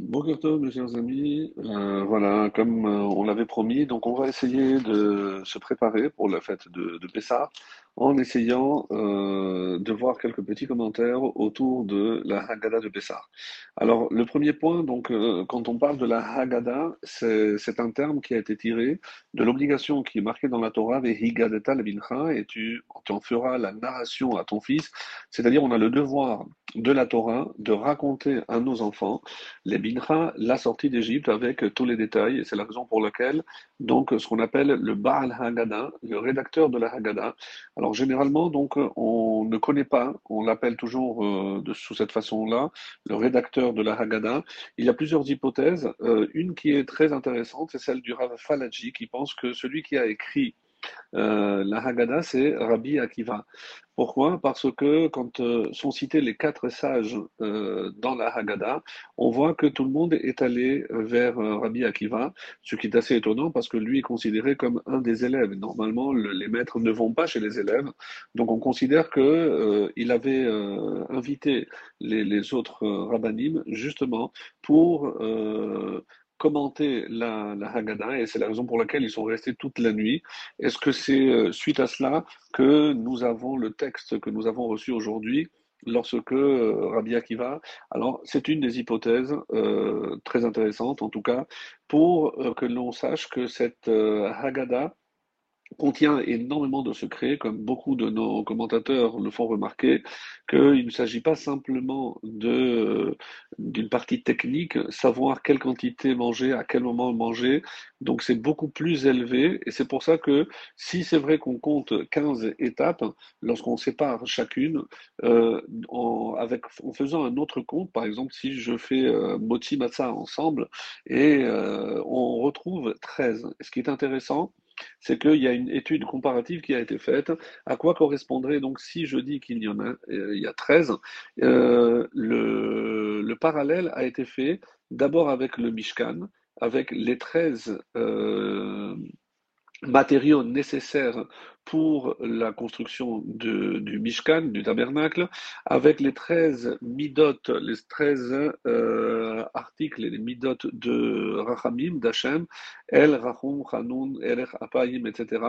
Bonjour mes chers amis. Euh, voilà, comme euh, on l'avait promis, donc on va essayer de se préparer pour la fête de, de Pessah en essayant euh, de voir quelques petits commentaires autour de la Haggadah de Pessah. Alors, le premier point, donc, euh, quand on parle de la Haggadah, c'est un terme qui a été tiré de l'obligation qui est marquée dans la Torah, Vehigadeta bincha, et tu, en feras la narration à ton fils. C'est-à-dire, on a le devoir de la Torah de raconter à nos enfants les bincha, la sortie d'Égypte avec tous les détails, et c'est la raison pour laquelle, donc, ce qu'on appelle le Baal Haggadah, le rédacteur de la Haggadah. Généralement, donc, on ne connaît pas, on l'appelle toujours euh, sous cette façon-là, le rédacteur de la Haggadah. Il y a plusieurs hypothèses. Euh, une qui est très intéressante, c'est celle du Rav Falaji, qui pense que celui qui a écrit euh, la Haggadah, c'est Rabbi Akiva. Pourquoi? Parce que quand euh, sont cités les quatre sages euh, dans la Haggadah, on voit que tout le monde est allé vers Rabbi Akiva, ce qui est assez étonnant parce que lui est considéré comme un des élèves. Normalement, les maîtres ne vont pas chez les élèves, donc on considère que il avait invité les, les autres rabbinim justement pour commenter la, la Haggadah et c'est la raison pour laquelle ils sont restés toute la nuit. Est-ce que c'est euh, suite à cela que nous avons le texte que nous avons reçu aujourd'hui lorsque euh, Rabbi Akiva, alors c'est une des hypothèses euh, très intéressantes en tout cas, pour que l'on sache que cette Haggadah contient énormément de secrets, comme beaucoup de nos commentateurs le font remarquer, qu'il ne s'agit pas simplement d'une partie technique, savoir quelle quantité manger, à quel moment manger, donc c'est beaucoup plus élevé, et c'est pour ça que si c'est vrai qu'on compte 15 étapes, lorsqu'on sépare chacune, euh, en faisant un autre compte, par exemple si je fais euh, Moti Matza ensemble, et euh, on retrouve 13. Ce qui est intéressant, c'est qu'il y a une étude comparative qui a été faite. À quoi correspondrait donc si je dis qu'il y en a, euh, il y a 13 euh, le, le, parallèle a été fait d'abord avec le Mishkan, avec les 13 euh, matériaux nécessaires pour la construction du Mishkan, du tabernacle, avec les 13 midot, les 13 euh, articles les midot de Rachamim, d'Hachem, El, Rachum, Hanun, Erech, Apayim, etc.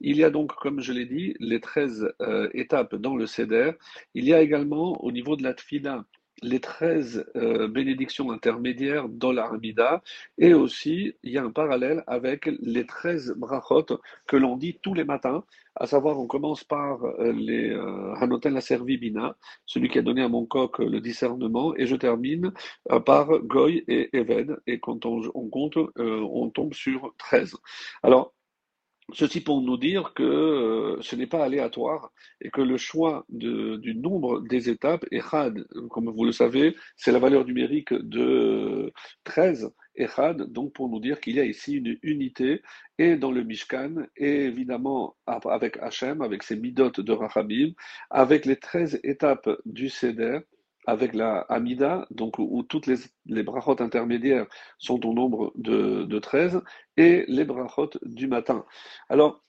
Il y a donc, comme je l'ai dit, les 13 euh, étapes dans le Seder. Il y a également, au niveau de la Tfila, les 13 euh, bénédictions intermédiaires dans l'Armida, et aussi il y a un parallèle avec les 13 brachot que l'on dit tous les matins, à savoir on commence par euh, les euh, Hanotel Aservi Bina, celui qui a donné à mon coq le discernement, et je termine euh, par Goy et Eved, et quand on, on compte, on tombe sur 13. Alors, Ceci pour nous dire que euh, ce n'est pas aléatoire et que le choix du nombre des étapes, Echad, comme vous le savez, c'est la valeur numérique de 13, Echad, donc pour nous dire qu'il y a ici une unité, et dans le Mishkan, et évidemment avec Hachem, avec ses midotes de Rachamim, avec les 13 étapes du Seder, avec la Amida, donc où, toutes les, les brachot intermédiaires sont au nombre de, de 13, et les brachot du matin. Alors,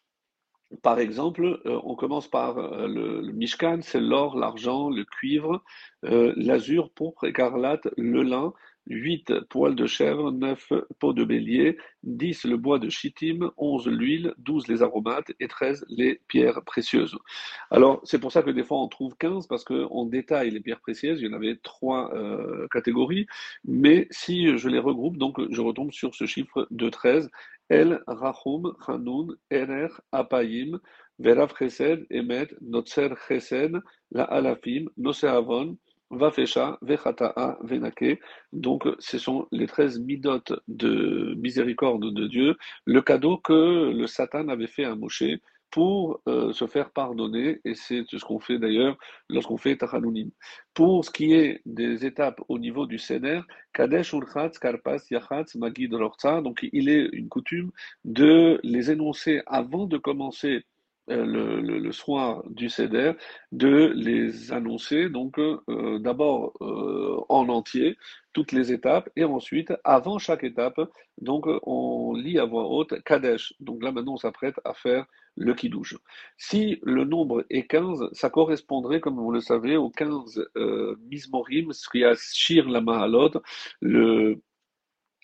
par exemple, euh, on commence par euh, le, le, Mishkan, c'est l'or, l'argent, le cuivre, euh, l'azur, pourpre, écarlate, le lin, 8 poils de chèvre, 9 peaux de bélier, 10 le bois de chittim, 11 l'huile, 12 les aromates et 13 les pierres précieuses. Alors, c'est pour ça que des fois on trouve 15 parce qu'on détaille les pierres précieuses, il y en avait trois euh, catégories, mais si je les regroupe, donc je retombe sur ce chiffre de 13. El, Rachum, Hanun, Erer, Apayim, Verav Chesed, Emet, Notzer Chesed, La Alafim, Noseavon, Vafesha, Vechata'a, Venake. Donc, ce sont les 13 midotes de miséricorde de Dieu, le cadeau que le Satan avait fait à Moshe pour euh, se faire pardonner, et c'est ce qu'on fait d'ailleurs lorsqu'on fait Tachanunim. Pour ce qui est des étapes au niveau du Seder, Kadesh Urchatz, Karpas, Yachatz, Magid Rorza, donc il est une coutume de les énoncer avant de commencer le, le, le, soir du CEDER, de les annoncer, donc euh, d'abord euh, en entier, toutes les étapes, et ensuite, avant chaque étape, donc on lit à voix haute Kadesh. Donc là maintenant on s'apprête à faire le kiddush. Si le nombre est 15, ça correspondrait, comme vous le savez, aux 15 euh, mismorim, shir la mahalot, le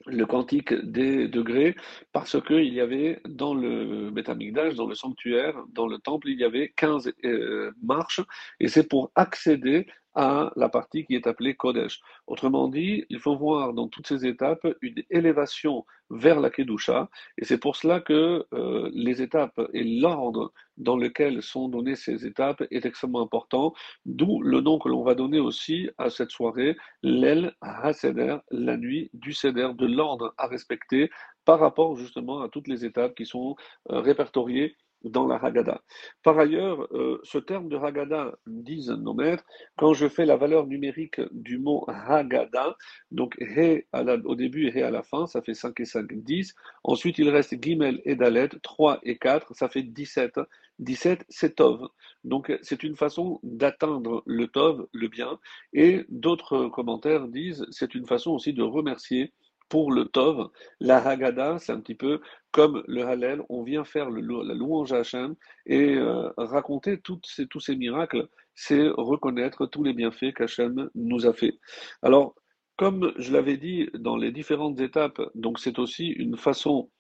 le quantique des degrés, parce qu'il y avait dans le Betamigdash, dans le sanctuaire, dans le temple, il y avait 15 euh, marches, et c'est pour accéder à la partie qui est appelée Kodesh. Autrement dit, il faut voir dans toutes ces étapes une élévation vers la Kedusha, et c'est pour cela que euh, les étapes et l'ordre dans lequel sont données ces étapes est extrêmement important, d'où le nom que l'on va donner aussi à cette soirée, l'El HaSeder, la nuit du Seder, de l'ordre à respecter par rapport justement à toutes les étapes qui sont euh, répertoriées dans la Haggadah. Par ailleurs, euh, ce terme de Haggadah, disent nos maîtres, quand je fais la valeur numérique du mot Haggadah, donc He au début et He à la fin, ça fait 5 et 5, 10. Ensuite, il reste Gimel et Dalet, 3 et 4, ça fait 17. 17, c'est Tov. Donc, c'est une façon d'atteindre le Tov, le bien. Et d'autres commentaires disent, c'est une façon aussi de remercier pour le Tov, la Haggadah, c'est un petit peu comme le Hallel, on vient faire la louange à Hachem et euh, raconter tous ces miracles, c'est reconnaître tous les bienfaits qu'Hachem nous a fait. Alors, comme je l'avais dit dans les différentes étapes, donc c'est aussi une façon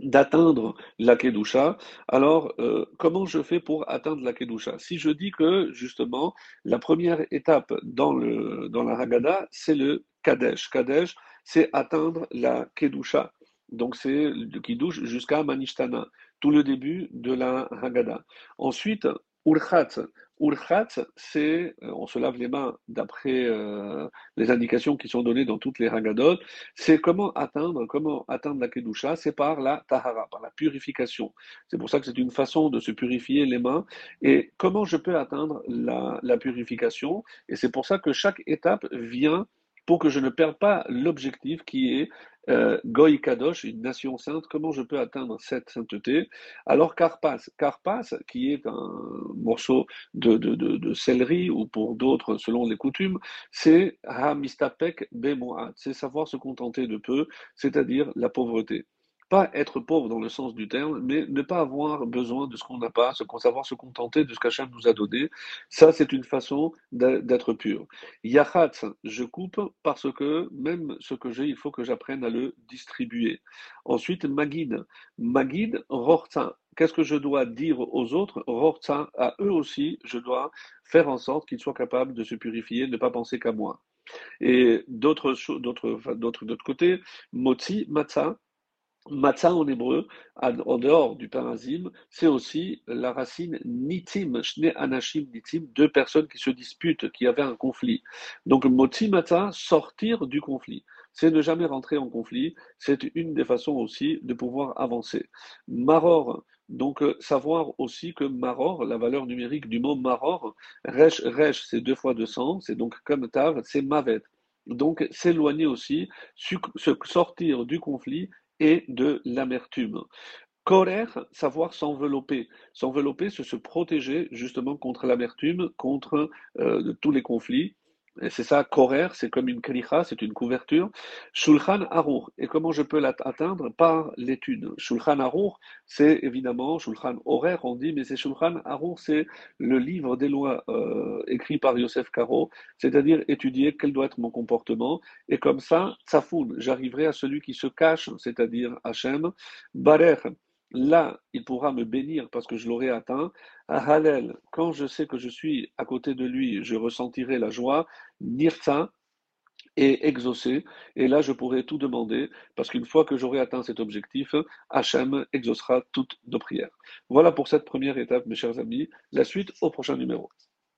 d'atteindre la Kedusha. Alors, euh, comment je fais pour atteindre la Kedusha? Si je dis que, justement, la première étape dans, dans la Haggadah, c'est le Kadesh. Kadesh, c'est atteindre la Kedusha. Donc c'est le Kiddush jusqu'à Manishtana, tout le début de la Haggadah. Ensuite, Urchat. Urchat, c'est, euh, on se lave les mains d'après euh, les indications qui sont données dans toutes les Haggadot, c'est comment atteindre, comment atteindre la Kedusha, c'est par la Tahara, par la purification. C'est pour ça que c'est une façon de se purifier les mains. Et comment je peux atteindre la, la purification? Et c'est pour ça que chaque étape vient pour que je ne perde pas l'objectif qui est euh, Goy Kadosh, une nation sainte, comment je peux atteindre cette sainteté? Alors Karpas, Karpas, qui est un morceau de, de céleri, ou pour d'autres, selon les coutumes, c'est Hamistapek Bemoat, c'est savoir se contenter de peu, c'est-à-dire la pauvreté pas être pauvre dans le sens du terme, mais ne pas avoir besoin de ce qu'on n'a pas, savoir se contenter de ce qu'Hachem nous a donné. Ça, c'est une façon d'être pur. Yachat, je coupe parce que même ce que j'ai, il faut que j'apprenne à le distribuer. Ensuite, Magid. Magid, Rortza. Qu'est-ce que je dois dire aux autres? Rortza, à eux aussi, je dois faire en sorte qu'ils soient capables de se purifier, ne pas penser qu'à moi. Et d'autres, d'autres, d'autres, d'autre côté, Motzi, Matzah en hébreu, en dehors du parazim, c'est aussi la racine nitim, shne anashim nitim, deux personnes qui se disputent, qui avaient un conflit. Donc motzi matzah, sortir du conflit. C'est ne jamais rentrer en conflit, c'est une des façons aussi de pouvoir avancer. Maror, donc euh, savoir aussi que maror, la valeur numérique du mot maror, resh, resh, c'est deux fois deux cents, c'est donc comme tav, c'est mavet. Donc s'éloigner aussi, sortir du conflit et de l'amertume. Korer, savoir s'envelopper. S'envelopper, c'est se protéger justement contre l'amertume, contre euh, tous les conflits. C'est ça, Korer, c'est comme une kalicha, c'est une couverture. Shulchan Arour. Et comment je peux l'atteindre Par l'étude. Shulchan Arour, c'est évidemment, Shulchan Horaire, on dit, mais c'est Shulchan Arour, c'est le livre des lois euh, écrit par Yosef Karo, c'est-à-dire étudier quel doit être mon comportement. Et comme ça, Tsafoun, j'arriverai à celui qui se cache, c'est-à-dire Hachem. Barer, Là, il pourra me bénir parce que je l'aurai atteint. À Halel, quand je sais que je suis à côté de lui, je ressentirai la joie. Nirta, et exaucé. Et là, je pourrai tout demander, parce qu'une fois que j'aurai atteint cet objectif, Hachem exaucera toutes nos prières. Voilà pour cette première étape, mes chers amis. La suite au prochain numéro.